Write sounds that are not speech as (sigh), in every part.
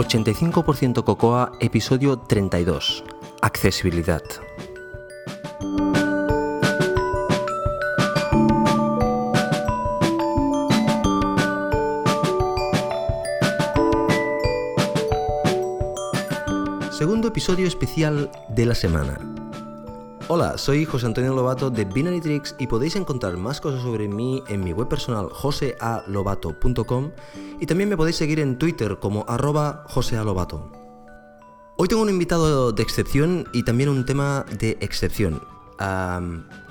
85% Cocoa, episodio 32. Accesibilidad. Segundo episodio especial de la semana. Hola, soy José Antonio Lobato de Binary Tricks y podéis encontrar más cosas sobre mí en mi web personal josealobato.com y también me podéis seguir en Twitter como arroba josealobato. Hoy tengo un invitado de excepción y también un tema de excepción.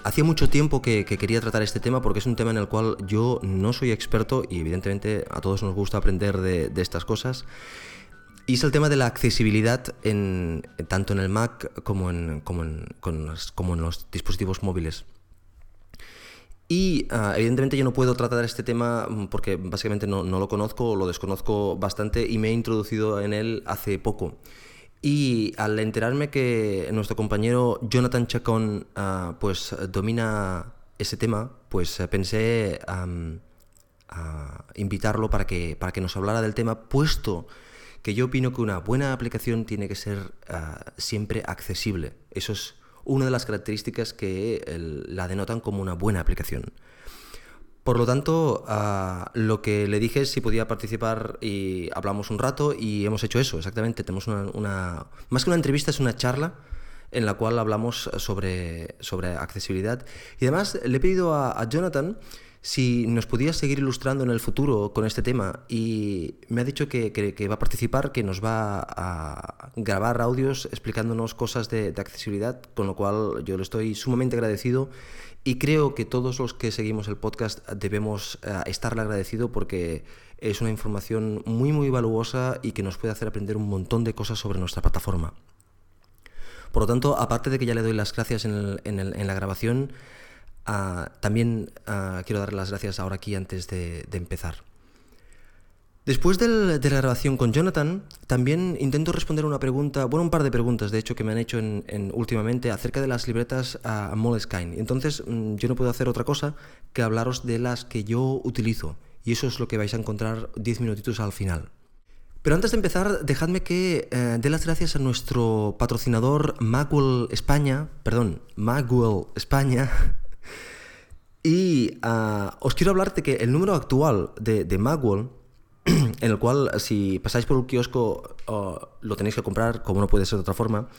Hacía mucho tiempo que, que quería tratar este tema porque es un tema en el cual yo no soy experto y evidentemente a todos nos gusta aprender de, de estas cosas. Y es el tema de la accesibilidad en, tanto en el Mac como en, como en, como en los dispositivos móviles. Y ah, evidentemente yo no puedo tratar este tema mm, porque básicamente no, no lo conozco lo desconozco bastante y me he introducido en él hace poco. Y al enterarme que nuestro compañero Jonathan Chacón ah, pues domina ese tema, pues pensé am, a invitarlo para que, para que nos hablara del tema, puesto que yo opino que una buena aplicación tiene que ser ah, siempre accesible. Eso es una de las características que la denotan como una buena aplicación. Por lo tanto, ah, lo que le dije es si podía participar y hablamos un rato y hemos hecho eso, exactamente. Tenemos una, más que una entrevista, es una charla en la cual hablamos sobre, sobre accesibilidad. Y además le he pedido a Jonathan si nos podía seguir ilustrando en el futuro con este tema y me ha dicho que, va a participar, que nos va a grabar audios explicándonos cosas de, accesibilidad, con lo cual yo le estoy sumamente agradecido y creo que todos los que seguimos el podcast debemos eh, estarle agradecido porque es una información muy muy valuosa y que nos puede hacer aprender un montón de cosas sobre nuestra plataforma. Por lo tanto, aparte de que ya le doy las gracias en la grabación, ah, también ah, quiero darle las gracias ahora aquí antes de, empezar. Después de la grabación con Jonathan, también intento responder una pregunta, bueno, un par de preguntas, de hecho, que me han hecho en, en- últimamente acerca de las libretas a Moleskine. Entonces, mm, yo no puedo hacer otra cosa que hablaros de las que yo utilizo. Y eso es lo que vais a encontrar 10 minutitos al final. Pero antes de empezar, dejadme que eh, dé las gracias a nuestro patrocinador Magwell España, perdón, Magwell España. Os quiero hablar de que el número actual de, de Magwell, (clears throat) en el cual si pasáis por un kiosco lo tenéis que comprar, como no puede ser de otra forma,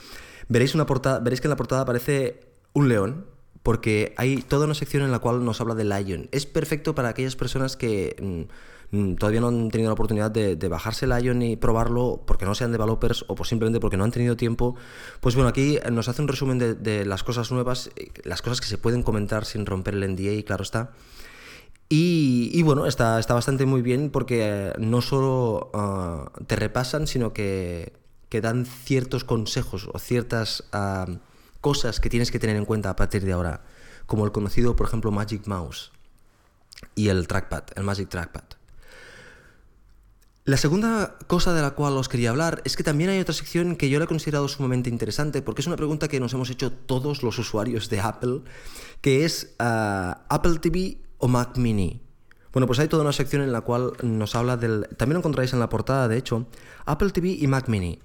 veréis, una portada, veréis que en la portada aparece un león, porque hay toda una sección en la cual nos habla de Lion. Es perfecto para aquellas personas que mm, todavía no han tenido la oportunidad de, de bajarse Lion y probarlo porque no sean developers o por simplemente porque no han tenido tiempo. Pues bueno, aquí nos hace un resumen de, las cosas nuevas, eh, las cosas que se pueden comentar sin romper el NDA, claro está. Y, y bueno, está, está bastante muy bien porque eh, no solo ah, te repasan, sino que, que dan ciertos consejos o ciertas ah, cosas que tienes que tener en cuenta a partir de ahora, como el conocido, por ejemplo, Magic Mouse y el trackpad, el Magic Trackpad. La segunda cosa de la cual os quería hablar es que también hay otra sección que yo la he considerado sumamente interesante porque es una pregunta que nos hemos hecho todos los usuarios de Apple, que es ah, Apple TV o Mac Mini. Bueno, pues hay toda una sección en la cual nos habla del... También lo encontráis en la portada, de hecho, Apple TV y Mac Mini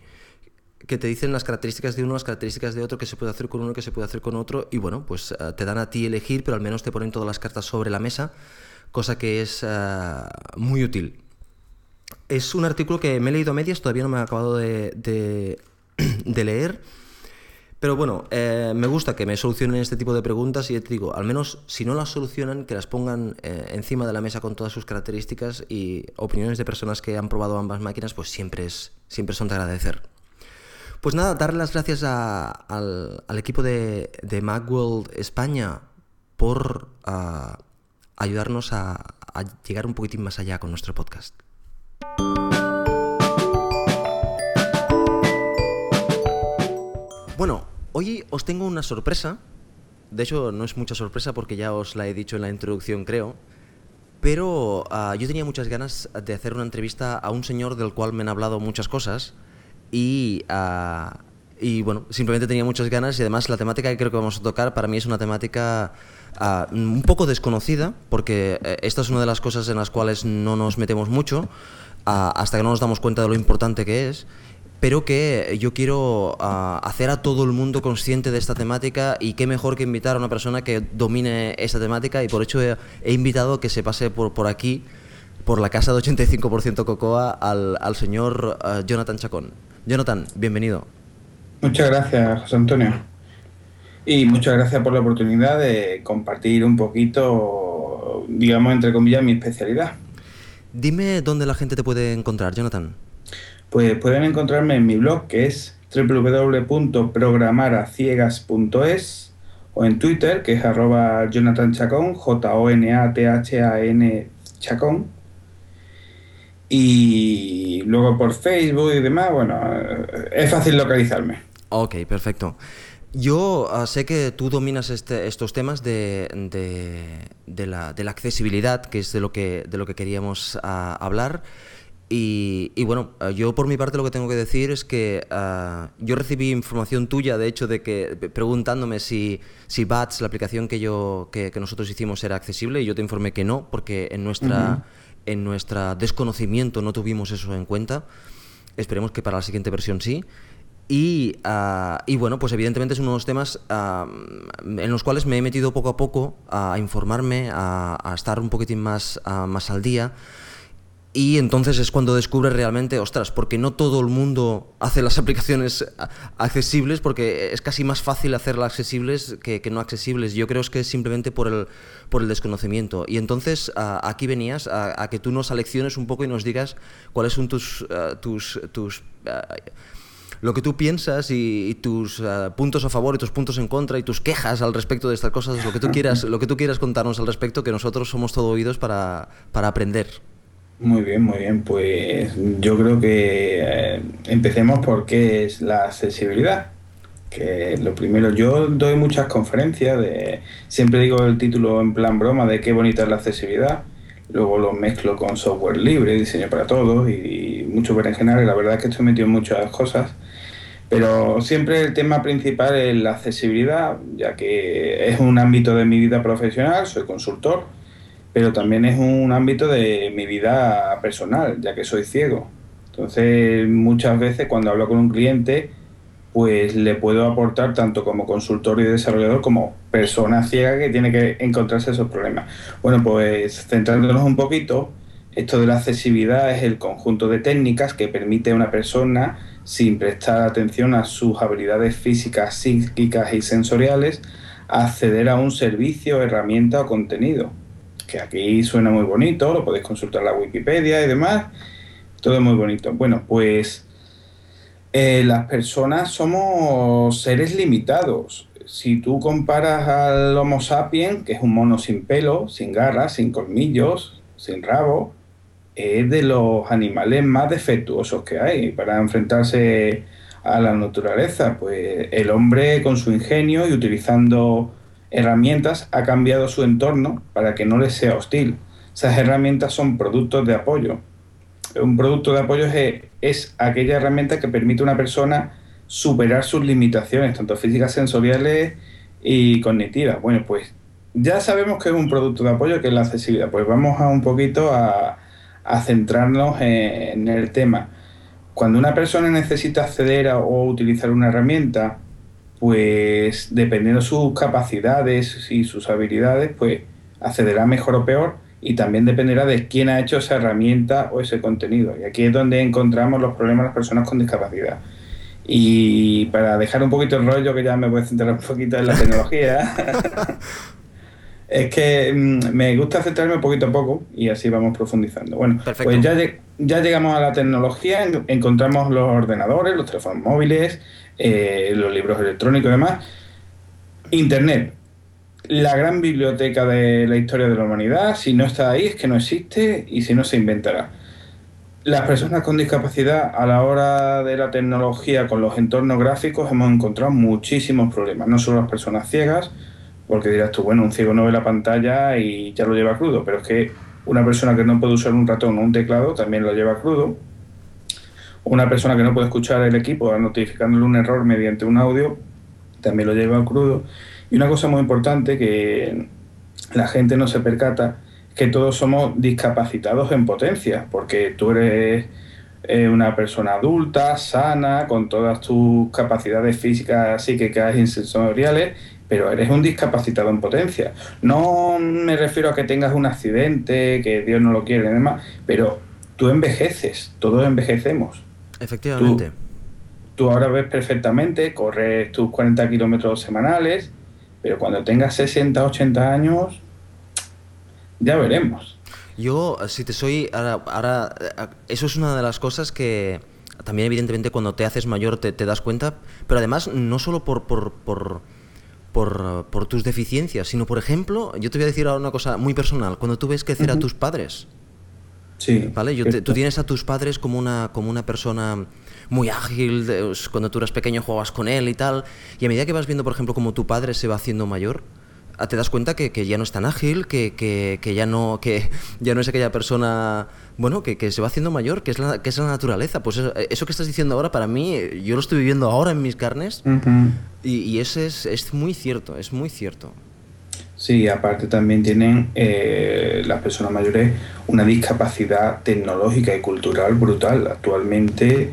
que te dicen las características de uno, las características de otro, que se puede hacer con uno, que se puede hacer con otro, y bueno, pues eh, te dan a ti elegir, pero al menos te ponen todas las cartas sobre la mesa, cosa que es eh, muy útil. Es un artículo que me he leído a medias, todavía no me he acabado de, (clears throat) leer, pero bueno, eh, me gusta que me solucionen este tipo de preguntas y te digo, al menos si no las solucionan, que las pongan eh, encima de la mesa con todas sus características y opiniones de personas que han probado ambas máquinas, pues siempre, es, siempre son de agradecer. Pues nada, darle las gracias al, equipo de, de Macworld España por ah, ayudarnos a llegar un poquitín más allá con nuestro podcast. Bueno, hoy os tengo una sorpresa. De hecho, no es mucha sorpresa porque ya os la he dicho en la introducción, creo. Pero ah, yo tenía muchas ganas de hacer una entrevista a un señor del cual me han hablado muchas cosas y, ah, y bueno, simplemente tenía muchas ganas y además la temática que creo que vamos a tocar para mí es una temática ah, un poco desconocida, porque eh, esta es una de las cosas en las cuales no nos metemos mucho hasta que no nos damos cuenta de lo importante que es pero que yo quiero hacer a todo el mundo consciente de esta temática y qué mejor que invitar a una persona que domine esta temática y por hecho he, invitado que se pase por, por aquí, por la casa de 85% Cocoa, al, al señor Jonathan Chacón. Jonathan, bienvenido. Muchas gracias, José Antonio. Y muchas gracias por la oportunidad de compartir un poquito, digamos, entre comillas, mi especialidad. Dime dónde la gente te puede encontrar, Jonathan. Pues pueden encontrarme en mi blog, que es www.programaraciegas.es o en Twitter, que es arroba Jonathan Chacón, J-O-N-A-T-H-A-N Chacón. Y luego por Facebook y demás, bueno, es fácil localizarme. Ok, perfecto. Yo ah, sé que tú dominas este, estos temas de, de, la, de, la, accesibilidad, que es de lo que, de lo que queríamos ah, hablar. Y, y, bueno, ah, yo por mi parte lo que tengo que decir es que yo recibí información tuya, de hecho, de que preguntándome si, si BATS, la aplicación que, yo, que, que nosotros hicimos, era accesible, y yo te informé que no, porque en nuestra, en nuestra desconocimiento no tuvimos eso en cuenta. Esperemos que para la siguiente versión sí. Y, ah, y, bueno, pues evidentemente es uno de los temas ah, en los cuales me he metido poco a poco a informarme, a, estar un poquitín más, ah, más al día. Y entonces es cuando descubres realmente, ostras, porque no todo el mundo hace las (laughs) aplicaciones accesibles, porque es casi más fácil hacerlas accesibles que, que no accesibles. Yo creo que es simplemente por el, por el desconocimiento. Y entonces aquí venías a, que tú nos alecciones un poco y nos digas cuáles son tus, tus, tus lo que tú piensas y, tus eh, puntos a favor y tus puntos en contra y tus quejas al respecto de estas cosas, lo que tú quieras, lo que tú quieras contarnos al respecto, que nosotros somos todo oídos para, para aprender. Muy bien, muy bien. Pues yo creo que eh, empecemos por qué es la accesibilidad. Que lo primero, yo doy muchas conferencias, de, siempre digo el título en plan broma de qué bonita es la accesibilidad, luego lo mezclo con software libre, diseño para todos y, mucho berenjenal, y la verdad es que estoy metido en muchas cosas pero siempre el tema principal es la accesibilidad, ya que es un ámbito de mi vida profesional, soy consultor, pero también es un ámbito de mi vida personal, ya que soy ciego. Entonces, muchas veces cuando hablo con un cliente, pues le puedo aportar tanto como consultor y desarrollador como persona ciega que tiene que encontrarse esos problemas. Bueno, pues centrándonos un poquito, esto de la accesibilidad es el conjunto de técnicas que permite a una persona sin prestar atención a sus habilidades físicas, psíquicas y sensoriales, acceder a un servicio, herramienta o contenido. Que aquí suena muy bonito, lo podéis consultar en la Wikipedia y demás. Todo muy bonito. Bueno, pues eh, las personas somos seres limitados. Si tú comparas al Homo sapiens, que es un mono sin pelo, sin garras, sin colmillos, sin rabo, es de los animales más defectuosos que hay para enfrentarse a la naturaleza. Pues el hombre con su ingenio y utilizando herramientas ha cambiado su entorno para que no le sea hostil. Esas herramientas son productos de apoyo. Un producto de apoyo es, es aquella herramienta que permite a una persona superar sus limitaciones, tanto físicas, sensoriales y cognitivas. Bueno, pues ya sabemos que es un producto de apoyo, que es la accesibilidad. Pues vamos a un poquito a, centrarnos en, el tema. Cuando una persona necesita acceder a, o utilizar una herramienta, pues dependiendo de sus capacidades y sus habilidades, pues accederá mejor o peor y también dependerá de quién ha hecho esa herramienta o ese contenido. Y aquí es donde encontramos los problemas de las personas con discapacidad. Y para dejar un poquito el rollo, que ya me voy a centrar un poquito en la tecnología, (laughs) Es que mm, me gusta centrarme poquito a poco y así vamos profundizando. Bueno, pues ya, ya llegamos a la tecnología, encontramos los ordenadores, los teléfonos móviles, eh, los libros electrónicos y demás. Internet, la gran biblioteca de la historia de la humanidad, si no está ahí es que no existe y si no se inventará. Las personas con discapacidad a la hora de la tecnología con los entornos gráficos hemos encontrado muchísimos problemas, no solo las personas ciegas, porque dirás tú, bueno, un ciego no ve la pantalla y ya lo lleva crudo, pero es que una persona que no puede usar un ratón o un teclado también lo lleva crudo. una persona que no puede escuchar el equipo notificándole un error mediante un audio, también lo lleva crudo. Y una cosa muy importante que la gente no se percata, que todos somos discapacitados en potencia, porque tú eres eh, una persona adulta, sana, con todas tus capacidades físicas psíquicas y sensoriales, pero eres un discapacitado en potencia. No me refiero a que tengas un accidente, que Dios no lo quiere y demás, pero tú envejeces, todos envejecemos. Efectivamente. Tú, ahora ves perfectamente, corres tus 40 kilómetros semanales, pero cuando tengas 60, 80 años, ya veremos. Yo, si te soy, ahora, eso es una de las cosas que también evidentemente cuando te haces mayor te, das cuenta, pero además no solo por, por, por, por, tus deficiencias, sino por ejemplo, yo te voy a decir ahora una cosa muy personal, cuando tú ves crecer a tus padres, Sí. ¿Vale? Yo tú tienes a tus padres como una, como una persona muy ágil, cuando tú eras pequeño jugabas con él y tal, y a medida que vas viendo, por ejemplo, como tu padre se va haciendo mayor, ah, te das cuenta que, que ya no es tan ágil, que, que, que, ya no que (laughs) ya no es aquella persona bueno que, que se va haciendo mayor, que es la, que es la naturaleza. Pues eso, que estás diciendo ahora para mí, yo lo estoy viviendo ahora en mis carnes y, y ese es, es muy cierto, es muy cierto. Sí, aparte también tienen eh, las personas mayores una discapacidad tecnológica y cultural brutal. Actualmente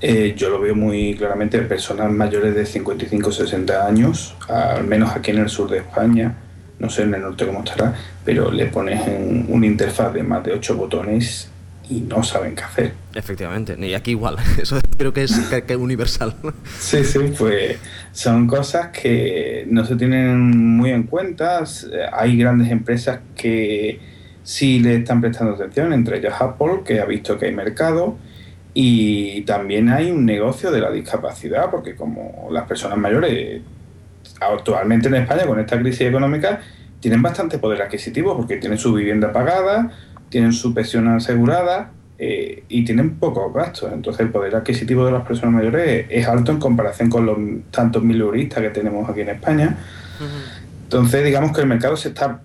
eh, yo lo veo muy claramente en personas mayores de 55 60 años, al menos aquí en el sur de España, no sé en el norte cómo estará, pero le pones en una interfaz de más de 8 botones y no saben qué hacer. Efectivamente, y aquí igual, (laughs) eso creo que es que, universal. (laughs) Sí, sí, pues son cosas que no se tienen muy en cuenta. Hay grandes empresas que sí le están prestando atención, entre ellas Apple, que ha visto que hay mercado, y también hay un negocio de la discapacidad, porque como las personas mayores actualmente en España con esta crisis económica tienen bastante poder adquisitivo porque tienen su vivienda pagada, tienen su pensión asegurada eh, y tienen pocos gastos. Entonces el poder adquisitivo de las personas mayores es, alto en comparación con los tantos mil euristas que tenemos aquí en España. Entonces digamos que el mercado se está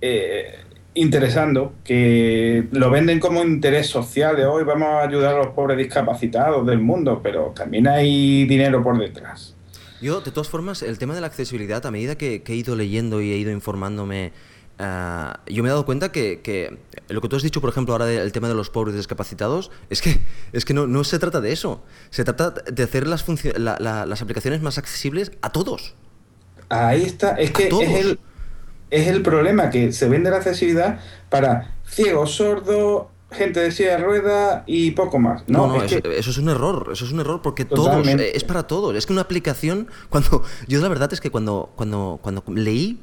eh, interesando, que lo venden como interés social de hoy vamos a ayudar a los pobres discapacitados del mundo, pero también hay dinero por detrás. Yo, de todas formas, el tema de la accesibilidad, a medida que he ido leyendo y he ido informándome Ah, yo me he dado cuenta que, lo que tú has dicho, por ejemplo, ahora del tema de los pobres discapacitados, es que, (laughs) es que no, no se trata de eso. Se trata de hacer las, las aplicaciones más accesibles a todos. Ahí está. Es que es el, es el problema, que se vende la accesibilidad para ciegos, sordos, gente de silla de rueda y poco más. No, no, eso, es un error, eso es un error porque todos, eh, es para todos. Es que una aplicación, cuando (laughs) yo la verdad es que cuando, cuando, cuando leí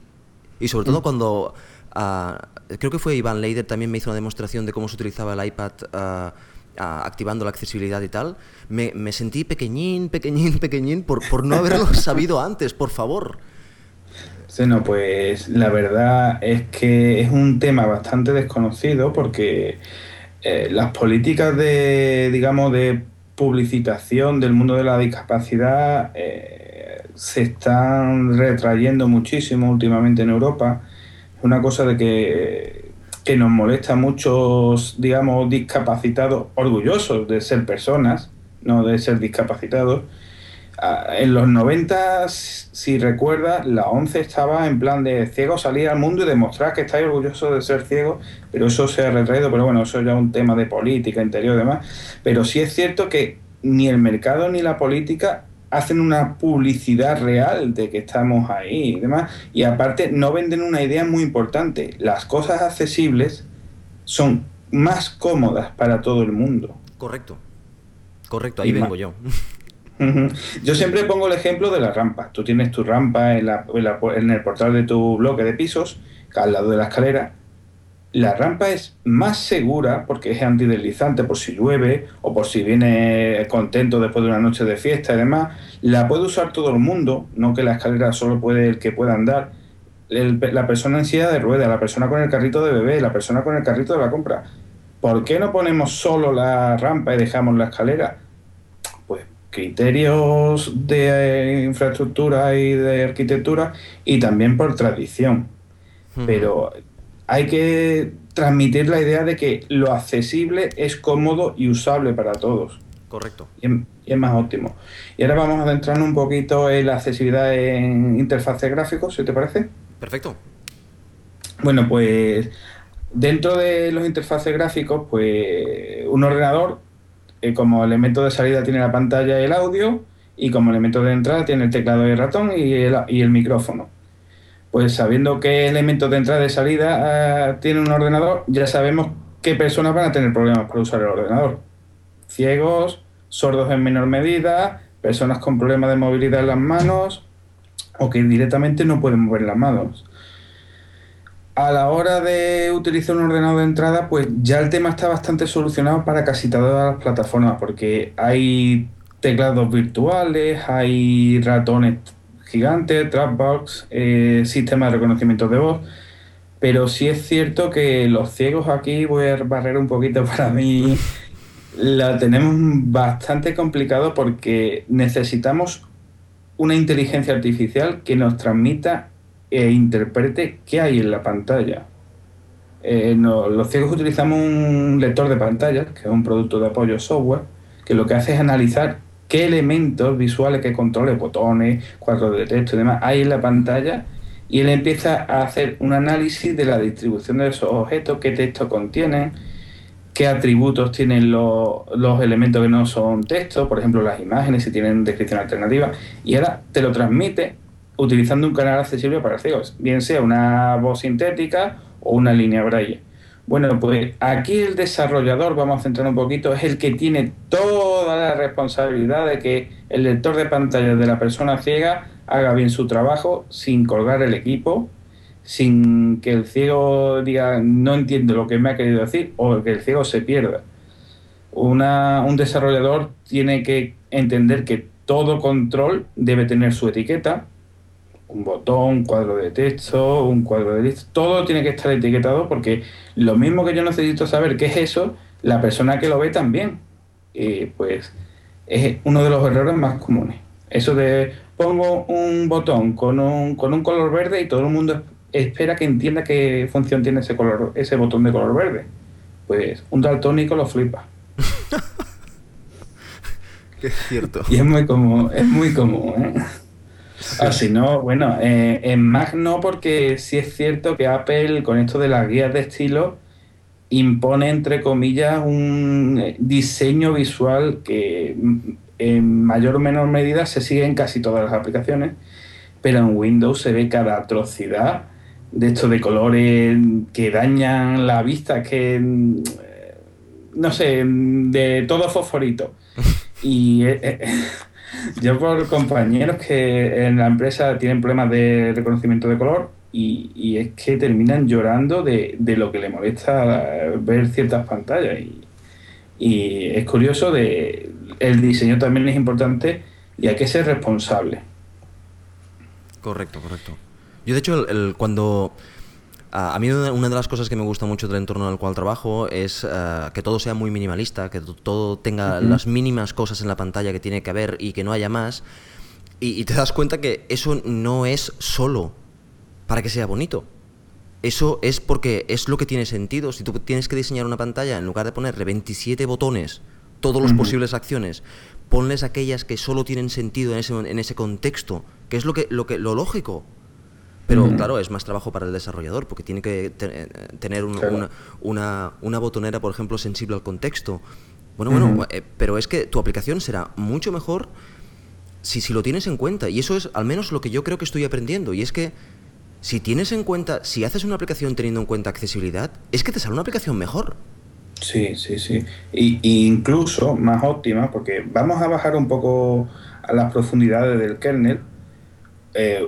y sobre todo mm. cuando, ah, creo que fue Iván Leider también me hizo una demostración de cómo se utilizaba el iPad ah, activando la accesibilidad y tal, me, me, sentí pequeñín, pequeñín, (laughs) pequeñín por, por no haberlo sabido antes, por favor. Sí, no, pues la verdad es que es un tema bastante desconocido porque eh, las políticas de, digamos, de publicitación del mundo de la discapacidad eh, se están retrayendo muchísimo últimamente en Europa. Es una cosa de que, que nos molesta a muchos, digamos, discapacitados, orgullosos de ser personas, no de ser discapacitados. En los 90, si recuerdas, la ONCE estaba en plan de ciego salir al mundo y demostrar que estáis orgullosos de ser ciego, pero eso se ha retraído, pero bueno, eso ya es un tema de política interior y demás. Pero sí es cierto que ni el mercado ni la política hacen una publicidad real de que estamos ahí y demás. Y aparte no venden una idea muy importante. Las cosas accesibles son más cómodas para todo el mundo. Correcto. Correcto, ahí vengo yo. Yo siempre pongo el ejemplo de la rampa. Tú tienes tu rampa en, el portal de tu bloque de pisos, al lado de la escalera, la rampa es más segura porque es antideslizante por si llueve o por si viene contento después de una noche de fiesta y demás. La puede usar todo el mundo, no que la escalera solo puede el que pueda andar. la persona en de ruedas, la persona con el carrito de bebé, la persona con el carrito de la compra. ¿Por qué no ponemos solo la rampa y dejamos la escalera? Criterios de infraestructura y de arquitectura y también por tradición. Pero hay que transmitir la idea de que lo accesible es cómodo y usable para todos. Correcto. Y es, más óptimo. Y ahora vamos a adentrarnos un poquito en la accesibilidad en interfaces gráficos, si te parece. Perfecto. Bueno, pues dentro de los interfaces gráficos, pues un ordenador eh, como elemento de salida tiene la pantalla y el audio y como elemento de entrada tiene el teclado y el ratón y el, micrófono. Pues sabiendo qué elementos de entrada y salida ah, tiene un ordenador, ya sabemos qué personas van a tener problemas para usar el ordenador. Ciegos, sordos en menor medida, personas con problemas de movilidad en las manos o que directamente no pueden mover las manos. A la hora de utilizar un ordenador de entrada, pues ya el tema está bastante solucionado para casi todas las plataformas, porque hay teclados virtuales, hay ratones gigantes, Dropbox, eh, sistema de reconocimiento de voz. Pero sí es cierto que los ciegos aquí, voy a barrer un poquito (laughs) para mí, la tenemos bastante complicado porque necesitamos una inteligencia artificial que nos transmita e interprete qué hay en la pantalla. Eh, los ciegos utilizamos un lector de pantallas, que es un producto de apoyo software, que lo que hace es analizar qué elementos visuales que controle, botones, cuadros de texto y demás, hay en la pantalla y él empieza a hacer un análisis de la distribución de esos objetos, qué texto contienen, qué atributos tienen los, elementos que no son texto, por ejemplo las imágenes, si tienen descripción alternativa, y ahora te lo transmite utilizando un canal accesible para ciegos, bien sea una voz sintética o una línea braille. Bueno, pues aquí el desarrollador, vamos a centrar un poquito, es el que tiene toda la responsabilidad de que el lector de pantalla de la persona ciega haga bien su trabajo sin colgar el equipo, sin que el ciego diga no entiende lo que me ha querido decir o que el ciego se pierda. un desarrollador tiene que entender que todo control debe tener su etiqueta, un botón, un cuadro de texto, un cuadro de lista, todo tiene que estar etiquetado porque lo mismo que yo necesito saber qué es eso, la persona que lo ve también. Pues es uno de los errores más comunes. Eso de pongo un botón con un, con un color verde y todo el mundo espera que entienda qué función tiene ese color, ese botón de color verde. Pues un daltónico lo flipa. (laughs) es cierto. Y es muy común, es muy común, ¿eh? Así ah, no, bueno, eh, en Mac no, porque sí es cierto que Apple, con esto de las guías de estilo, impone, entre comillas, un eh, diseño visual que mm, en mayor o menor medida se sigue en casi todas las aplicaciones, pero en Windows se ve cada atrocidad de esto de colores que dañan la vista, que mm, no sé, de todo fosforito. (laughs) Y eh, (laughs) yo por compañeros que en la empresa tienen problemas de reconocimiento de color y, es que terminan llorando de, lo que le molesta ver ciertas pantallas. Y, es curioso, de, el diseño también es importante y hay que ser responsable. Correcto, correcto. Yo de hecho, el, cuando a mí una de las cosas que me gusta mucho del entorno en el cual trabajo es eh, que todo sea muy minimalista, que todo tenga las mínimas cosas en la pantalla que tiene que haber y que no haya más. Y, te das cuenta que eso no es solo para que sea bonito. Eso es porque es lo que tiene sentido. Si tú tienes que diseñar una pantalla, en lugar de ponerle 27 botones, todas las posibles acciones, ponles aquellas que solo tienen sentido en ese, en ese contexto, que es lo, que, lo, que, lo lógico. Pero claro, es más trabajo para el desarrollador porque tiene que tener una, botonera, por ejemplo, sensible al contexto. Bueno, bueno, eh, pero es que tu aplicación será mucho mejor si, si lo tienes en cuenta. Y eso es al menos lo que yo creo que estoy aprendiendo. Y es que si tienes en cuenta, si haces una aplicación teniendo en cuenta accesibilidad, es que te sale una aplicación mejor. Sí, sí, sí. Y, incluso más óptima, porque vamos a bajar un poco a las profundidades del kernel eh,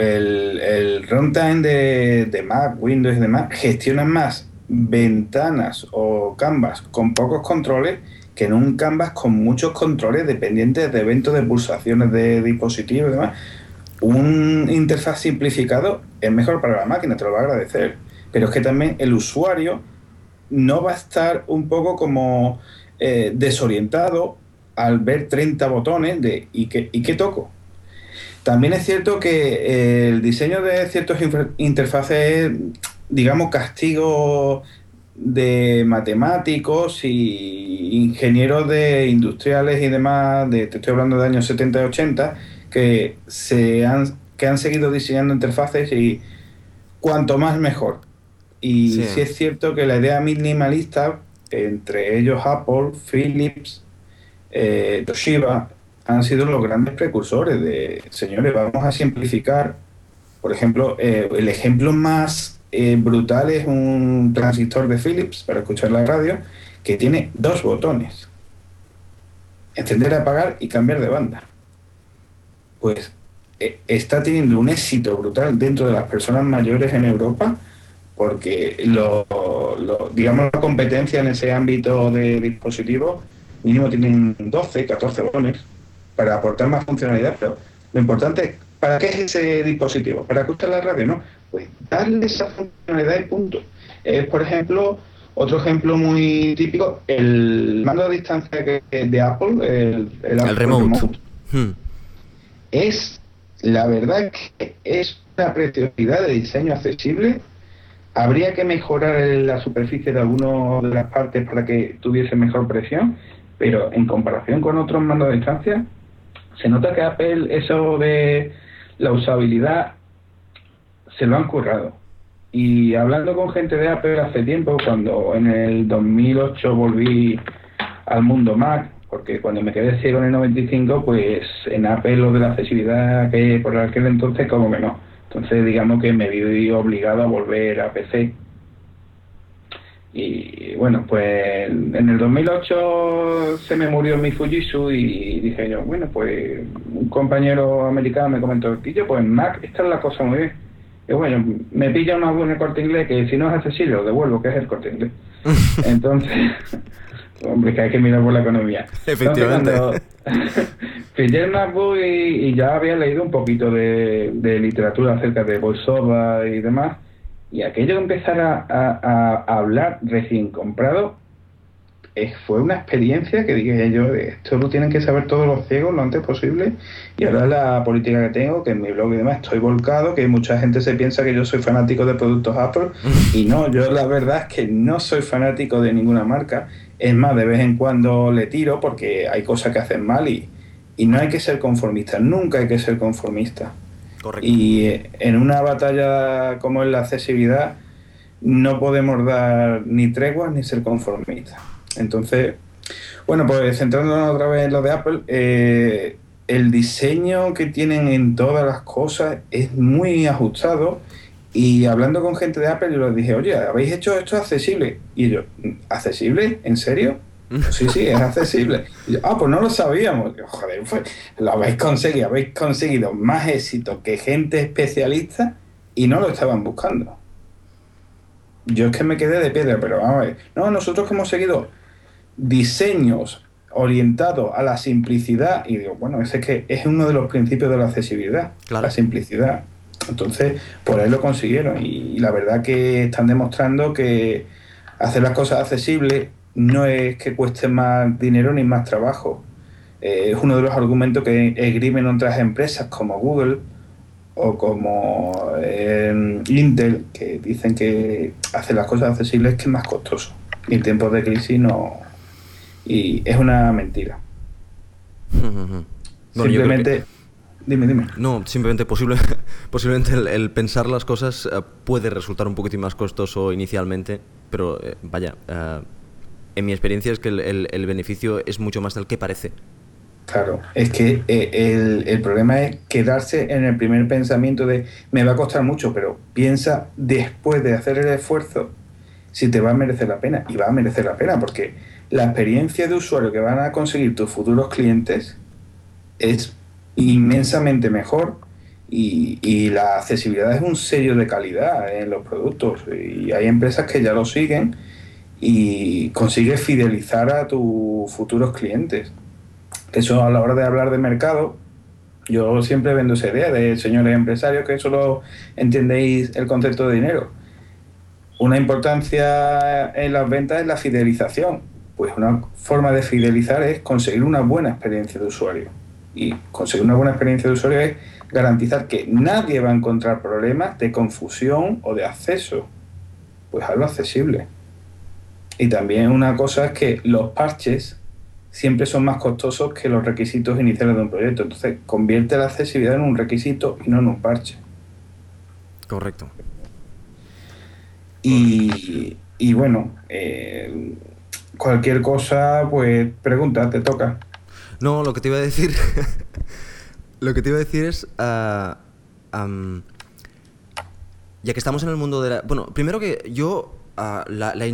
el, runtime de, Mac, Windows y demás gestionan más ventanas o canvas con pocos controles que en un canvas con muchos controles dependientes de eventos de pulsaciones de dispositivos y demás. Un interfaz simplificado es mejor para la máquina, te lo va a agradecer. Pero es que también el usuario no va a estar un poco como eh, desorientado al ver 30 botones de ¿y qué, ¿y qué toco? También es cierto que eh, el diseño de ciertos interfaces, digamos, castigo de matemáticos y ingenieros de industriales y demás, de, te estoy hablando de años 70 y 80, que, se han, que han seguido diseñando interfaces y cuanto más mejor. Y sí. es cierto que la idea minimalista, entre ellos Apple, Philips, eh, Toshiba, han sido los grandes precursores de, señores, vamos a simplificar. Por ejemplo, eh, el ejemplo más eh, brutal es un transistor de Philips para escuchar la radio que tiene dos botones. Encender, apagar y cambiar de banda pues eh, está teniendo un éxito brutal dentro de las personas mayores en Europa porque lo, digamos la competencia en ese ámbito de dispositivos mínimo tienen 12, 14 botones para aportar más funcionalidad, pero lo importante es, ¿para qué es ese dispositivo? ¿Para que la radio? No, pues darle esa funcionalidad y punto. Es, por ejemplo, otro ejemplo muy típico, el mando a distancia de Apple, el, el, remote. Hmm es, la verdad que es una preciosidad de diseño accesible. Habría que mejorar la superficie de algunas de las partes para que tuviese mejor presión, pero en comparación con otros mandos de distancia, se nota que Apple eso de la usabilidad se lo han currado. Y hablando con gente de Apple hace tiempo, cuando en el 2008 volví al mundo Mac, porque cuando me quedé ciego en el 95, pues en Apple lo de la accesibilidad que por aquel entonces como que no. Entonces digamos que me vi obligado a volver a PC. Y bueno, pues en el 2008 se me murió mi Fujitsu y dije yo, bueno, pues un compañero americano me comentó, yo pues Mac, esta es la cosa muy bien. Y bueno, me pilla una buena corte inglés que si no es accesible lo devuelvo, que es el corte inglés. (laughs) Entonces, (laughs) Hombre, que hay que mirar por la economía. Efectivamente. (laughs) Pillé el MacBook y, ya había leído un poquito de, literatura acerca de VoiceOver y demás. Y aquello de empezar a, hablar recién comprado fue una experiencia que dije yo, esto lo tienen que saber todos los ciegos lo antes posible. Y ahora la política que tengo, que en mi blog y demás estoy volcado, que mucha gente se piensa que yo soy fanático de productos Apple. y no, yo la verdad es que no soy fanático de ninguna marca es más, de vez en cuando le tiro porque hay cosas que hacen mal y, no hay que ser conformista, nunca hay que ser conformista. Y eh, en una batalla como es la accesibilidad, no podemos dar ni treguas ni ser conformistas. Entonces, bueno, pues centrándonos otra vez en lo de Apple, eh, el diseño que tienen en todas las cosas es muy ajustado y hablando con gente de Apple, yo les dije, oye, ¿habéis hecho esto accesible? Y yo, ¿accesible? ¿En serio? Sí, sí, es accesible. Y yo, ah, pues no lo sabíamos. joder, pues, lo habéis conseguido, habéis conseguido más éxito que gente especialista y no lo estaban buscando. Yo es que me quedé de piedra, pero vamos a ver. No, nosotros hemos seguido diseños orientados a la simplicidad y digo, bueno, ese es que es uno de los principios de la accesibilidad, la simplicidad. Entonces, por ahí lo consiguieron y, la verdad que están demostrando que hacer las cosas accesibles no es que cueste más dinero ni más trabajo. Eh, es uno de los argumentos que esgrimen otras empresas como Google o como eh, Intel, que dicen que hacer las cosas accesibles es que es más costoso. Y en tiempos de crisis no. Y es una mentira. (laughs) Simplemente. Dime, dime. No, simplemente posible, (laughs) posiblemente el, pensar las cosas eh, puede resultar un poquitín más costoso inicialmente, pero eh, vaya, en mi experiencia es que el, beneficio es mucho más del que parece. Claro, es que el, el, problema es quedarse en el primer pensamiento de me va a costar mucho, pero piensa después de hacer el esfuerzo si te va a merecer la pena. Y va a merecer la pena porque la experiencia de usuario que van a conseguir tus futuros clientes es inmensamente mejor y, la accesibilidad es un sello de calidad en los productos y hay empresas que ya lo siguen y consigues fidelizar a tus futuros clientes. Eso a la hora de hablar de mercado, yo siempre vendo esa idea de señores empresarios que solo entendéis el concepto de dinero. Una importancia en las ventas es la fidelización. Pues una forma de fidelizar es conseguir una buena experiencia de usuario y conseguir una buena experiencia de usuario es garantizar que nadie va a encontrar problemas de confusión o de acceso. Pues algo accesible. Y también una cosa es que los parches siempre son más costosos que los requisitos iniciales de un proyecto. Entonces, convierte la accesibilidad en un requisito y no en un parche. Correcto. Y, y bueno, eh, cualquier cosa, pues pregunta, te toca. No, lo que te iba a decir. (laughs) lo que te iba a decir es. ah, ya que estamos en el mundo de la. Bueno, primero que yo. Ah, la, la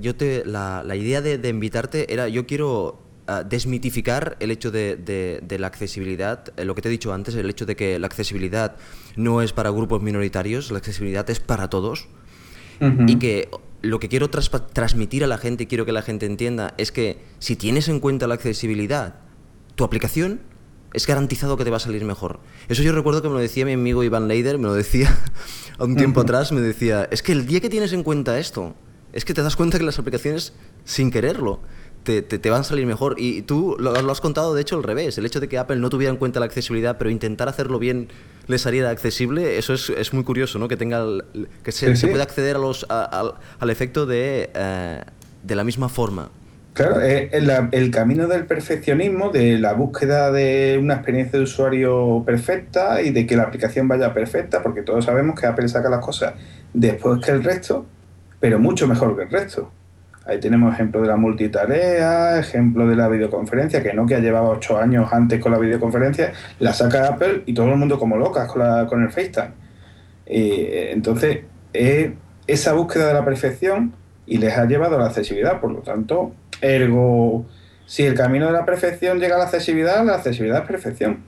yo te, la, la idea de, de invitarte era. Yo quiero ah, desmitificar el hecho de, de- de la accesibilidad. eh, lo que te he dicho antes, el hecho de que la accesibilidad no es para grupos minoritarios, la accesibilidad es para todos. Y que lo que quiero transmitir a la gente y quiero que la gente entienda es que si tienes en cuenta la accesibilidad, tu aplicación es garantizado que te va a salir mejor. Eso yo recuerdo que me lo decía mi amigo Iván Leider, me lo decía (laughs) a un tiempo atrás, me decía, es que el día que tienes en cuenta esto, es que te das cuenta que las aplicaciones, sin quererlo, te, te- te van a salir mejor. Y tú lo, lo has contado, de hecho, al revés. El hecho de que Apple no tuviera en cuenta la accesibilidad, pero intentar hacerlo bien le saliera accesible, eso es, es muy curioso, ¿no? Que tenga el- que se, Sí, se pueda acceder a los, a- al- al efecto de, eh, de la misma forma. Claro, el, el camino del perfeccionismo, de la búsqueda de una experiencia de usuario perfecta y de que la aplicación vaya perfecta, porque todos sabemos que Apple saca las cosas después que el resto, pero mucho mejor que el resto. Ahí tenemos ejemplo de la multitarea, ejemplo de la videoconferencia, que Nokia llevaba ocho años antes con la videoconferencia, la saca Apple y todo el mundo como locas con, la, con el FaceTime. Eh, entonces, es esa búsqueda de la perfección y les ha llevado a la accesibilidad. Por lo tanto, ergo, si el camino de la perfección llega a la accesibilidad, la accesibilidad es perfección.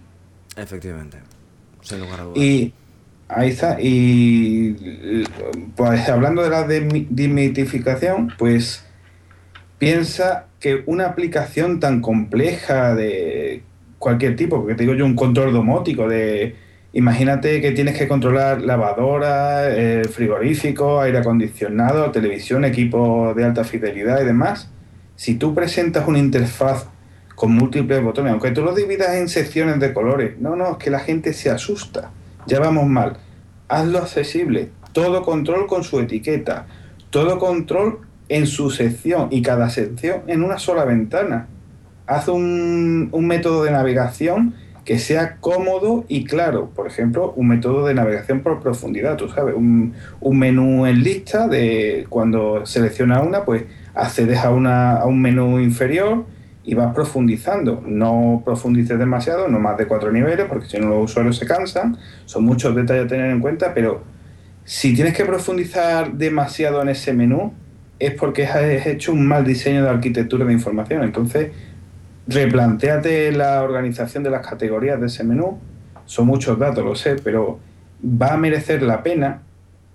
Efectivamente. Sin lugar a dudas. Y ahí está. Y pues hablando de la demitificación, pues piensa que una aplicación tan compleja de cualquier tipo, porque te digo yo un control domótico de imagínate que tienes que controlar lavadora, eh, frigorífico, aire acondicionado, televisión, equipo de alta fidelidad y demás. Si tú presentas una interfaz con múltiples botones, aunque tú lo dividas en secciones de colores, no, no, es que la gente se asusta. Ya vamos mal. Hazlo accesible. Todo control con su etiqueta. Todo control en su sección y cada sección en una sola ventana. Haz un, un método de navegación que sea cómodo y claro. Por ejemplo, un método de navegación por profundidad, tú sabes, un, un menú en lista de cuando selecciona una, pues accedes a, una, a un menú inferior y vas profundizando. No profundices demasiado, no más de cuatro niveles, porque si no los usuarios se cansan. Son muchos detalles a tener en cuenta, pero si tienes que profundizar demasiado en ese menú, es porque has hecho un mal diseño de arquitectura de información. Entonces, replantéate la organización de las categorías de ese menú. Son muchos datos, lo sé, pero va a merecer la pena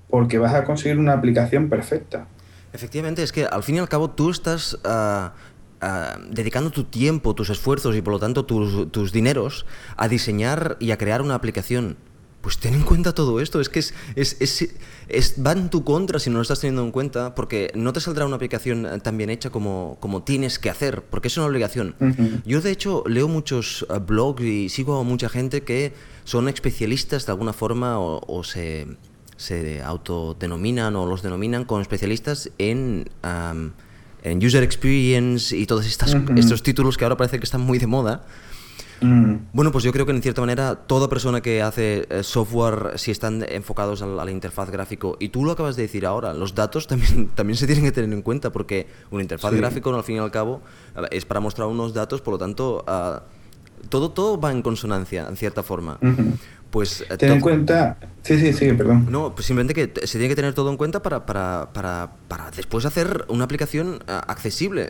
porque vas a conseguir una aplicación perfecta. Efectivamente, es que al fin y al cabo tú estás ah, ah, dedicando tu tiempo, tus esfuerzos y por lo tanto tus, tus dineros a diseñar y a crear una aplicación. Pues ten en cuenta todo esto, es que es, es, es- es- va en tu contra si no lo estás teniendo en cuenta, porque no te saldrá una aplicación eh, tan bien hecha como, como tienes que hacer, porque es una obligación. Ujú. Yo de hecho leo muchos eh, blogs y sigo a mucha gente que son especialistas de alguna forma o, o se, se autodenominan o los denominan como especialistas en, en user experience y todos estas, estos títulos que ahora parece que están muy de moda. Mm. Bueno, pues yo creo que en cierta manera toda persona que hace eh, software, si están enfocados a la, a la interfaz gráfico, y tú lo acabas de decir ahora, los datos también, (laughs) también se tienen que tener en cuenta porque una interfaz Sí. gráfico, al fin y al cabo, es para mostrar unos datos, por lo tanto, ah, todo, todo va en consonancia, en cierta forma. Pues, eh, Ten en to- cuenta. Sí, sí, sí, perdón. no, pues simplemente que se tiene que tener todo en cuenta para, para, para, para después hacer una aplicación ah, accesible.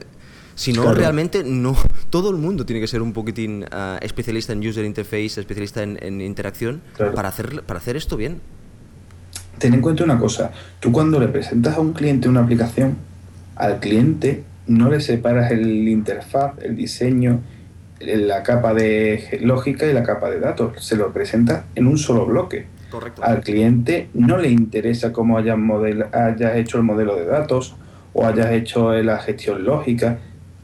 Si no, Claro. realmente no. Todo el mundo tiene que ser un poquitín ah, especialista en user interface, especialista en, en interacción, Claro. para, hacer, para hacer esto bien. Ten en cuenta una cosa, tú cuando le presentas a un cliente una aplicación, al cliente no le separas el interfaz, el diseño, la capa de lógica y la capa de datos, se lo presentas en un solo bloque. Correcto. Al cliente no le interesa cómo hayas, model- hayas hecho el modelo de datos o hayas hecho la gestión lógica.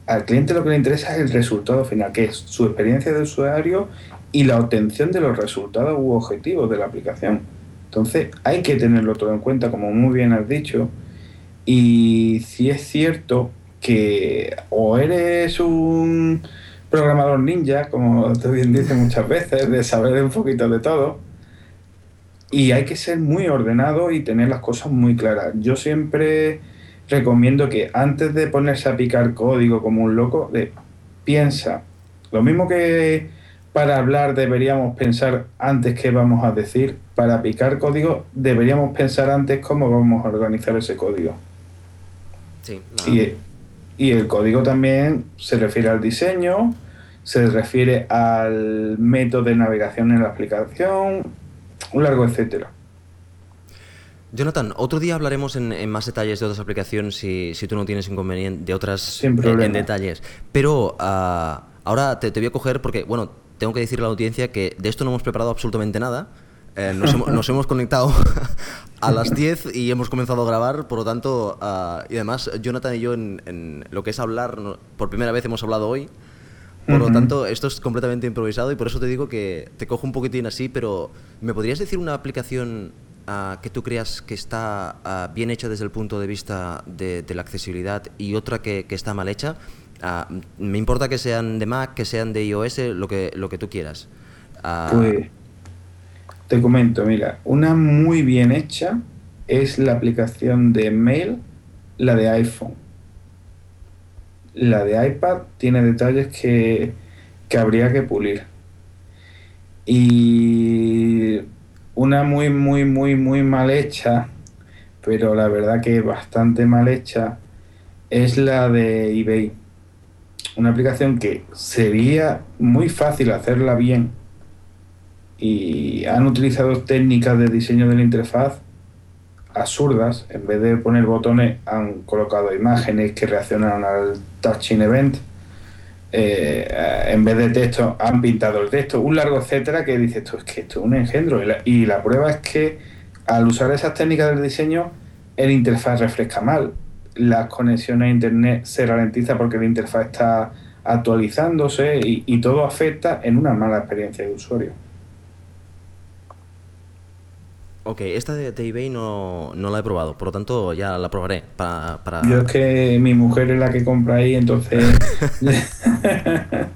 Al cliente lo que le interesa es el resultado final, que es su experiencia de usuario y la obtención de los resultados u objetivos de la aplicación. Entonces hay que tenerlo todo en cuenta, como muy bien has dicho, Y si es cierto que o eres un programador ninja, como tú bien dices muchas veces, de saber un poquito de todo, y hay que ser muy ordenado y tener las cosas muy claras. Yo siempre recomiendo que antes de ponerse a picar código como un loco, de, piensa. Lo mismo que para hablar deberíamos pensar antes qué vamos a decir, para picar código deberíamos pensar antes cómo vamos a organizar ese código. Sí, y, y el código también se refiere al diseño, se refiere al método de navegación en la aplicación, un largo etcétera. Jonathan, otro día hablaremos en, más detalles de otras aplicaciones si, si, tú no tienes inconveniente de otras problema. en, detalles. Pero ah, ahora te, te, voy a coger porque, bueno, tengo que decirle a la audiencia que de esto no hemos preparado absolutamente nada. Eh, nos, hemos, nos, hemos, conectado (laughs) a las 10 y hemos comenzado a grabar, por lo tanto, uh, y además Jonathan y yo en, en, lo que es hablar, por primera vez hemos hablado hoy, por uh -huh. lo tanto, esto es completamente improvisado y por eso te digo que te cojo un poquitín así, pero ¿me podrías decir una aplicación uh, que tú creas que está uh, bien hecha desde el punto de vista de, de la accesibilidad y otra que, que está mal hecha? Uh, me importa que sean de Mac, que sean de iOS, lo que, lo que tú quieras. pues te comento, mira, una muy bien hecha es la aplicación de mail, la de iPhone. La de iPad tiene detalles que, que habría que pulir. Y una muy, muy, muy, muy mal hecha, pero la verdad que bastante mal hecha, es la de eBay. Una aplicación que sería muy fácil hacerla bien y han utilizado técnicas de diseño de la interfaz absurdas. En vez de poner botones, han colocado imágenes que reaccionan al touching event. Eh, en vez de texto, han pintado el texto, un largo etcétera que dice esto es que esto es un engendro. Y la, y la prueba es que al usar esas técnicas del diseño, el interfaz refresca mal. Las conexiones a internet se ralentiza porque la interfaz está actualizándose y, y todo afecta en una mala experiencia de usuario. Ok, esta de, de eBay no, no, la he probado, por lo tanto ya la probaré para, para... Yo es que mi mujer es la que compra ahí, entonces... (laughs)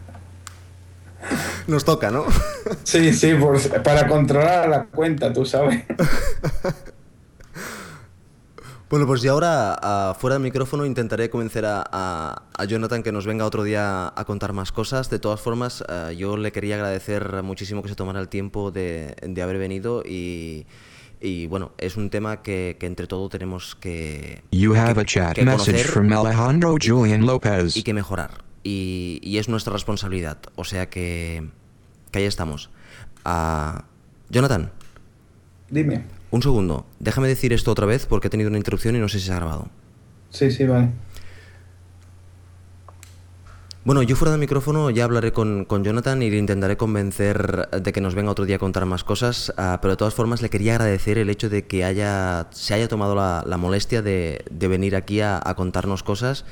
Nos toca, ¿no? (laughs) sí, sí, por, para controlar la cuenta, tú sabes. (laughs) bueno, pues y ahora, uh, fuera del micrófono, intentaré convencer a, a, a, Jonathan que nos venga otro día a contar más cosas. De todas formas, uh, yo le quería agradecer muchísimo que se tomara el tiempo de, de haber venido y... Y bueno, es un tema que, que entre todo tenemos que, you have que, a chat que message from Alejandro Julian Lopez. y que mejorar. Y, y, es nuestra responsabilidad. O sea que, que ahí estamos. Uh, Jonathan. Dime. Un segundo. Déjame decir esto otra vez porque he tenido una interrupción y no sé si se ha grabado. Sí, sí, vale. Bueno, yo fuera del micrófono ya hablaré con, con, Jonathan y le intentaré convencer de que nos venga otro día a contar más cosas, uh, pero de todas formas le quería agradecer el hecho de que haya, se haya tomado la, la molestia de, de, venir aquí a, a contarnos cosas.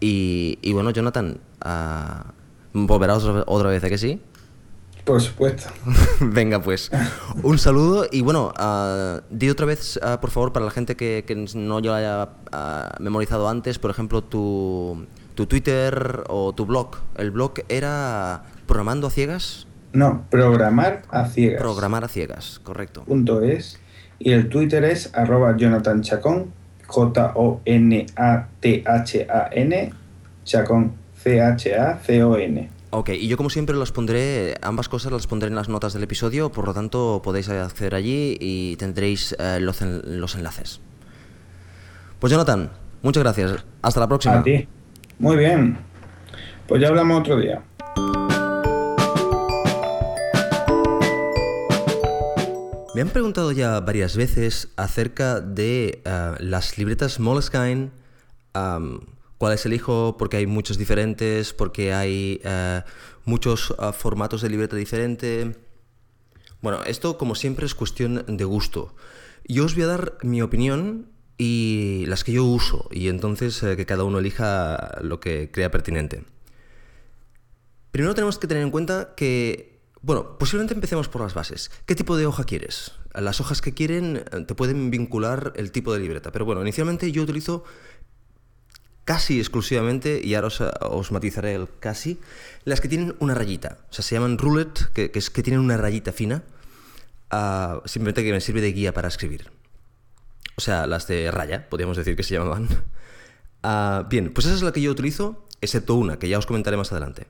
Y, y, bueno, Jonathan, uh, ¿volverás otra, otra vez, ¿eh que sí? Por supuesto. (laughs) Venga, pues. Un saludo y bueno, uh, di otra vez, uh, por favor, para la gente que, que no yo haya uh, memorizado antes, por ejemplo, tu, tu Twitter o tu blog. ¿El blog era Programando a Ciegas? No, Programar a Ciegas. Programar a Ciegas, correcto. Punto es. Y el Twitter es arroba Jonathan Chacón, J-O-N-A-T-H-A-N, Chacón, C-H-A-C-O-N. Ok, y yo como siempre las pondré, ambas cosas las pondré en las notas del episodio, por lo tanto podéis acceder allí y tendréis eh, los, en, los enlaces. Pues Jonathan, muchas gracias. Hasta la próxima. A ti. Muy bien. Pues ya hablamos otro día. Me han preguntado ya varias veces acerca de uh, las libretas Moleskine, um, cuáles elijo, porque hay muchos diferentes, porque hay uh, muchos uh, formatos de libreta diferente. Bueno, esto como siempre es cuestión de gusto. Yo os voy a dar mi opinión y las que yo uso, y entonces eh, que cada uno elija lo que crea pertinente. Primero tenemos que tener en cuenta que Bueno, posiblemente empecemos por las bases. ¿Qué tipo de hoja quieres? Las hojas que quieren eh, te pueden vincular el tipo de libreta, pero bueno, inicialmente yo utilizo casi exclusivamente, y ahora os, matizaré el casi, las que tienen una rayita. O sea, se llaman roulette, que, es que tienen una rayita fina, ah, simplemente que me sirve de guía para escribir. O sea, las de raya, podríamos decir que se llamaban. (laughs) Ah, bien, pues esa es la que yo utilizo, excepto una, que ya os comentaré más adelante.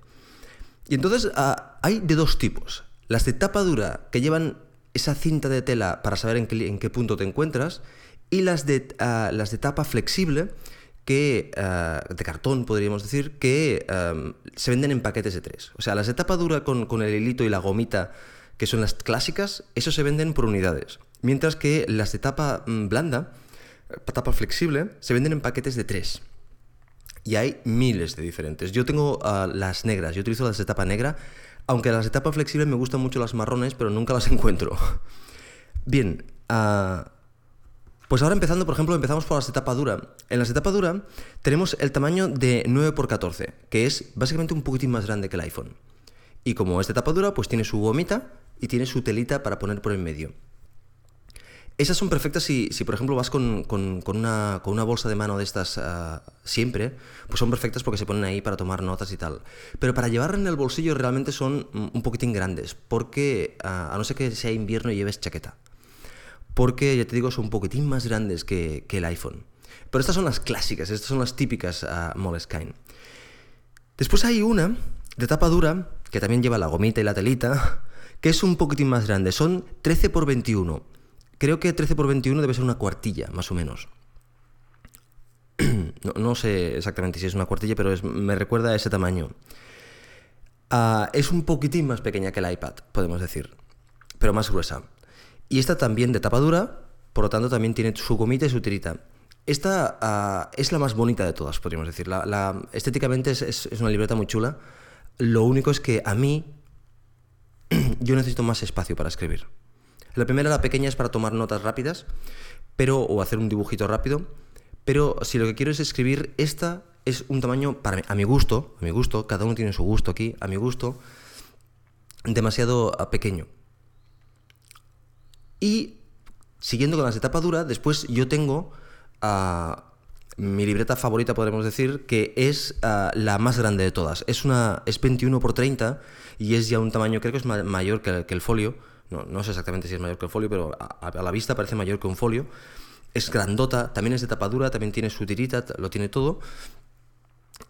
Y entonces ah, hay de dos tipos. Las de tapa dura, que llevan esa cinta de tela para saber en qué, punto te encuentras, y las de, las de tapa flexible, que, de cartón, podríamos decir, que se venden en paquetes de tres. O sea, las de tapa dura con, el hilito y la gomita, que son las clásicas, eso se venden por unidades. Mientras que las de tapa mm, blanda, eh, tapa flexible, se venden en paquetes de tres. Y hay miles de diferentes. Yo tengo ah, las negras, yo utilizo las de tapa negra, aunque las de tapa flexible me gustan mucho las marrones, pero nunca las (laughs) encuentro. Bien, uh, pues ahora empezando, por ejemplo, empezamos por las etapa dura. En las etapa dura tenemos el tamaño de 9x14, que es básicamente un poquitín más grande que el iPhone. Y como es de tapa dura, pues tiene su gomita y tiene su telita para poner por el medio. Esas son perfectas si, si por ejemplo, vas con, una, bolsa de mano de estas ah, siempre, pues son perfectas porque se ponen ahí para tomar notas y tal. Pero para llevar en el bolsillo realmente son un poquitín grandes, porque ah, a no ser que sea invierno y lleves chaqueta porque ya te digo, son un poquitín más grandes que, el iPhone. Pero estas son las clásicas, estas son las típicas uh, Moleskine. Después hay una de tapa dura, que también lleva la gomita y la telita, que es un poquitín más grande. Son 13 x 21. Creo que 13 x 21 debe ser una cuartilla, más o menos. (clears throat) no, sé exactamente si es una cuartilla, pero me recuerda a ese tamaño. Ah, es un poquitín más pequeña que el iPad, podemos decir, pero más gruesa. Y esta también de tapa dura, por lo tanto también tiene su gomita y su tirita. Esta ah, es la más bonita de todas, podríamos decir. Estéticamente es, una libreta muy chula. Lo único es que a mí (clears throat) yo necesito más espacio para escribir. La primera, la pequeña, es para tomar notas rápidas, pero o hacer un dibujito rápido. Pero si lo que quiero es escribir, esta es un tamaño para a mi gusto, a mi gusto, cada uno tiene su gusto aquí, a mi gusto, demasiado ah, pequeño. Y siguiendo con las de tapa dura, después yo tengo ah, mi libreta favorita, podemos decir, que es ah, la más grande de todas. Es una es 21 por 30 y es ya un tamaño, creo que es mayor que, el folio. No, no, sé exactamente si es mayor que el folio, pero a, la vista parece mayor que un folio. Es grandota, también es de tapa dura, también tiene su tirita, lo tiene todo.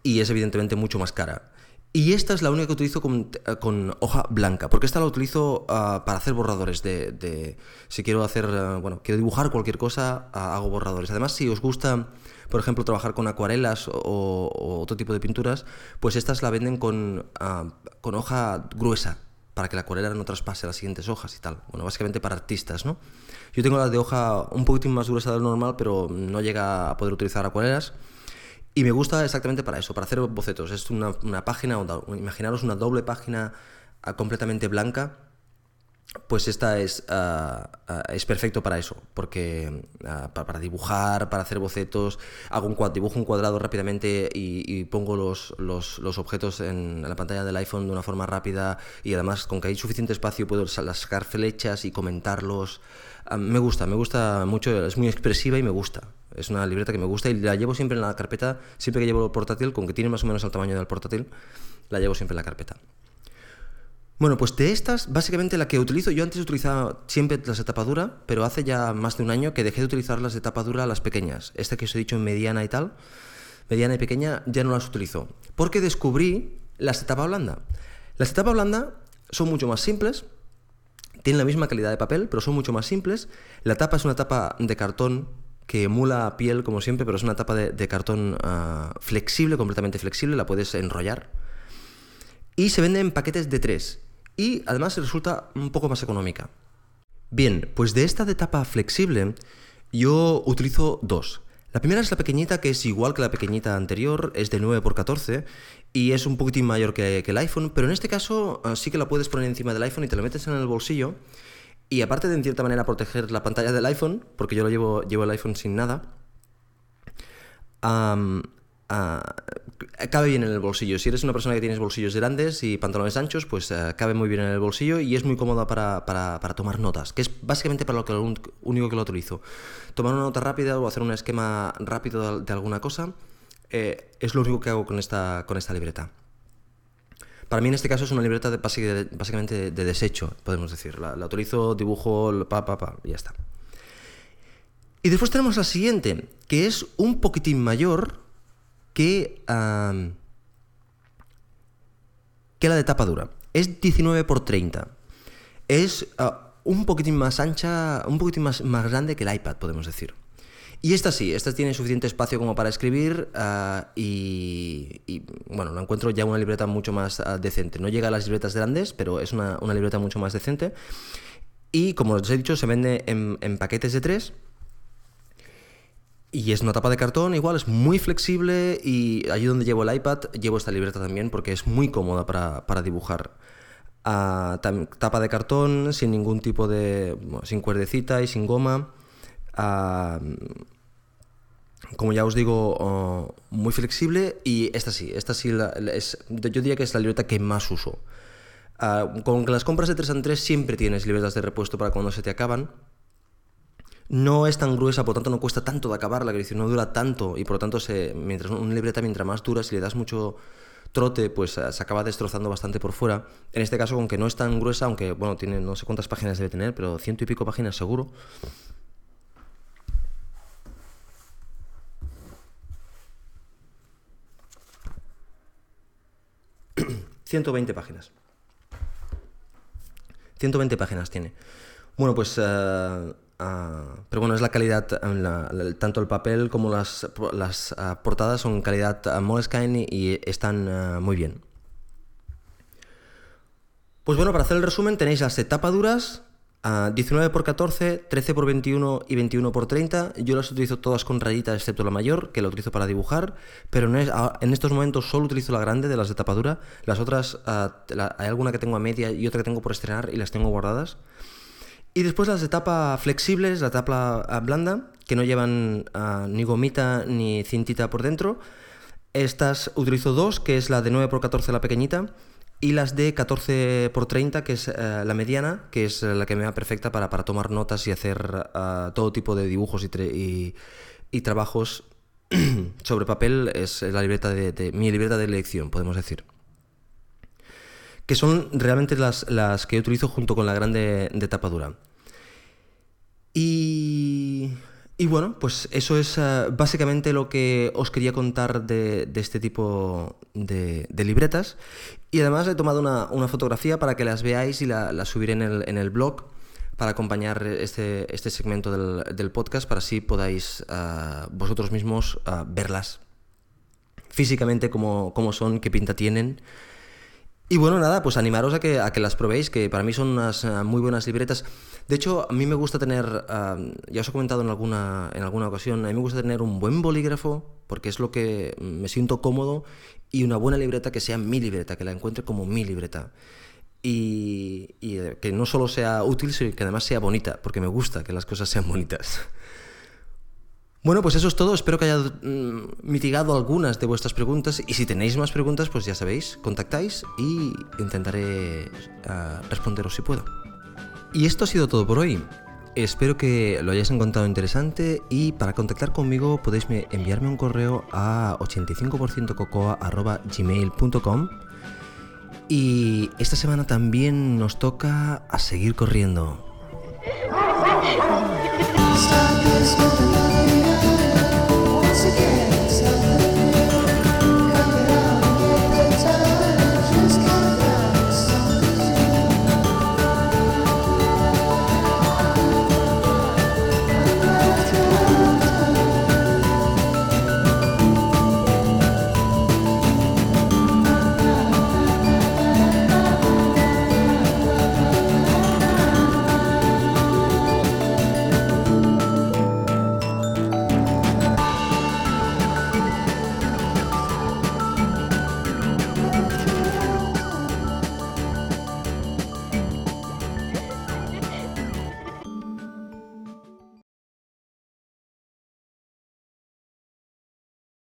Y es evidentemente mucho más cara. Y esta es la única que utilizo con, con hoja blanca, porque esta la utilizo ah, para hacer borradores de, si quiero hacer, ah, bueno, quiero dibujar cualquier cosa, ah, hago borradores. Además, si os gusta, por ejemplo, trabajar con acuarelas o, otro tipo de pinturas, pues estas la venden con, con hoja gruesa, para que la acuarela no traspase las siguientes hojas y tal. Bueno, básicamente para artistas, ¿no? Yo tengo las de hoja un poquitín más gruesa del normal, pero no llega a poder utilizar acuarelas. Y me gusta exactamente para eso, para hacer bocetos. Es una, página, imaginaros una doble página ah, completamente blanca, pues esta es, ah, ah, es perfecto para eso, porque para, dibujar, para hacer bocetos, hago un dibujo un cuadrado rápidamente y, pongo los, los, los, objetos en la pantalla del iPhone de una forma rápida y además con que hay suficiente espacio puedo sacar flechas y comentarlos. me gusta, me gusta mucho, es muy expresiva y me gusta. Es una libreta que me gusta y la llevo siempre en la carpeta, siempre que llevo el portátil, con que tiene más o menos el tamaño del portátil, la llevo siempre en la carpeta. Bueno, pues de estas, básicamente la que utilizo, yo antes utilizaba siempre las de tapadura, pero hace ya más de un año que dejé de utilizar las de tapadura, las pequeñas. Esta que os he dicho mediana y tal, mediana y pequeña, ya no las utilizo. Porque descubrí las de tapa blanda. Las de tapa blanda son mucho más simples, tienen la misma calidad de papel, pero son mucho más simples. La tapa es una tapa de cartón que emula piel como siempre, pero es una tapa de, cartón ah, flexible, completamente flexible, la puedes enrollar. Y se vende en paquetes de tres. Y además resulta un poco más económica. Bien, pues de esta de tapa flexible yo utilizo dos. La primera es la pequeñita, que es igual que la pequeñita anterior, es de 9x14 y es un poquitín mayor que, el iPhone, pero en este caso ah, sí que la puedes poner encima del iPhone y te la metes en el bolsillo y aparte de en cierta manera proteger la pantalla del iPhone, porque yo lo llevo, llevo el iPhone sin nada, cabe bien en el bolsillo. Si eres una persona que tienes bolsillos grandes y pantalones anchos, pues ah, cabe muy bien en el bolsillo y es muy cómoda para, para- para tomar notas, que es básicamente para lo que único que lo utilizo. Tomar una nota rápida o hacer un esquema rápido de, alguna cosa eh, es lo único que hago con esta, con esta libreta. Para mí en este caso es una libreta de, básicamente de, de desecho, podemos decir. La, la utilizo, dibujo, pa, pa, pa, y ya está. Y después tenemos la siguiente, que es un poquitín mayor que, que la de tapa dura. Es 19 por 30. Es ah, un poquitín más ancha, un poquitín más, más grande que el iPad, podemos decir. Y esta sí, esta tiene suficiente espacio como para escribir ah, y, bueno, la encuentro ya una libreta mucho más ah, decente. No llega a las libretas grandes, pero es una, una libreta mucho más decente. Y como os he dicho, se vende en, en paquetes de tres. Y es una tapa de cartón, igual es muy flexible y allí donde llevo el iPad llevo esta libreta también porque es muy cómoda para, para dibujar. Ah, tapa de cartón, sin ningún tipo de... sin cuerdecita y sin goma. Ah, como ya os digo, oh, muy flexible y esta sí, esta sí yo diría que es la libreta que más uso. Ah, con las compras de 3 en 3 siempre tienes libretas de repuesto para cuando se te acaban. No es tan gruesa, por lo tanto no cuesta tanto de acabarla, que no dura tanto y por lo tanto se, mientras libreta mientras más dura, si le das mucho trote, pues eh, se acaba destrozando bastante por fuera. En este caso, aunque no es tan gruesa, aunque bueno, tiene no sé cuántas páginas debe tener, pero ciento y pico páginas seguro. (clears throat) 120 páginas. 120 páginas tiene. Bueno, pues... eh, ah, pero bueno, es la calidad, tanto el papel como las, ah, portadas son calidad ah, Moleskine y están muy bien. Pues bueno, para hacer el resumen tenéis las de tapa duras, ah, 19 por 14, 13 por 21 y 21 por 30. Yo las utilizo todas con rayita, excepto la mayor, que la utilizo para dibujar, pero en estos momentos solo utilizo la grande de las de tapa dura. Las otras, hay alguna que tengo a media y otra que tengo por estrenar y las tengo guardadas. Y después las de tapa flexibles, la tapa ah, blanda, que no llevan ah, ni gomita ni cintita por dentro. Estas utilizo dos, que es la de 9 por 14 la pequeñita, y las de 14 por 30 que es eh, la mediana, que es la que me va perfecta para, para tomar notas y hacer ah, todo tipo de dibujos y, y- trabajos (clears throat) sobre papel. Es la libreta de- mi libreta de elección, podemos decir que son realmente las, las que utilizo junto con la grande de tapa. Y, y bueno, pues eso es eh, básicamente lo que os quería contar de, de este tipo de, libretas. Y además he tomado una, una fotografía para que las veáis y la, la subiré en el, en el blog para acompañar este, este segmento del, del podcast, para así podáis eh, vosotros mismos eh, verlas físicamente cómo, cómo son, qué pinta tienen. Y bueno, nada, pues animaros a que, a que las probéis, que para mí son unas eh, muy buenas libretas. De hecho, a mí me gusta tener, ya os he comentado en alguna, en alguna ocasión, a mí me gusta tener un buen bolígrafo, porque es lo que me siento cómodo, y una buena libreta que sea mi libreta, que la encuentre como mi libreta. Y, y, eh, que no solo sea útil, sino que además sea bonita, porque me gusta que las cosas sean bonitas. (laughs) Bueno, pues eso es todo. Espero que haya mm, mitigado algunas de vuestras preguntas. Y si tenéis más preguntas, pues ya sabéis, contactáis y intentaré ah, responderos si puedo. Y esto ha sido todo por hoy. Espero que lo hayáis encontrado interesante y para contactar conmigo podéis enviarme un correo a 85%cocoa.gmail.com y esta semana también nos toca a seguir corriendo.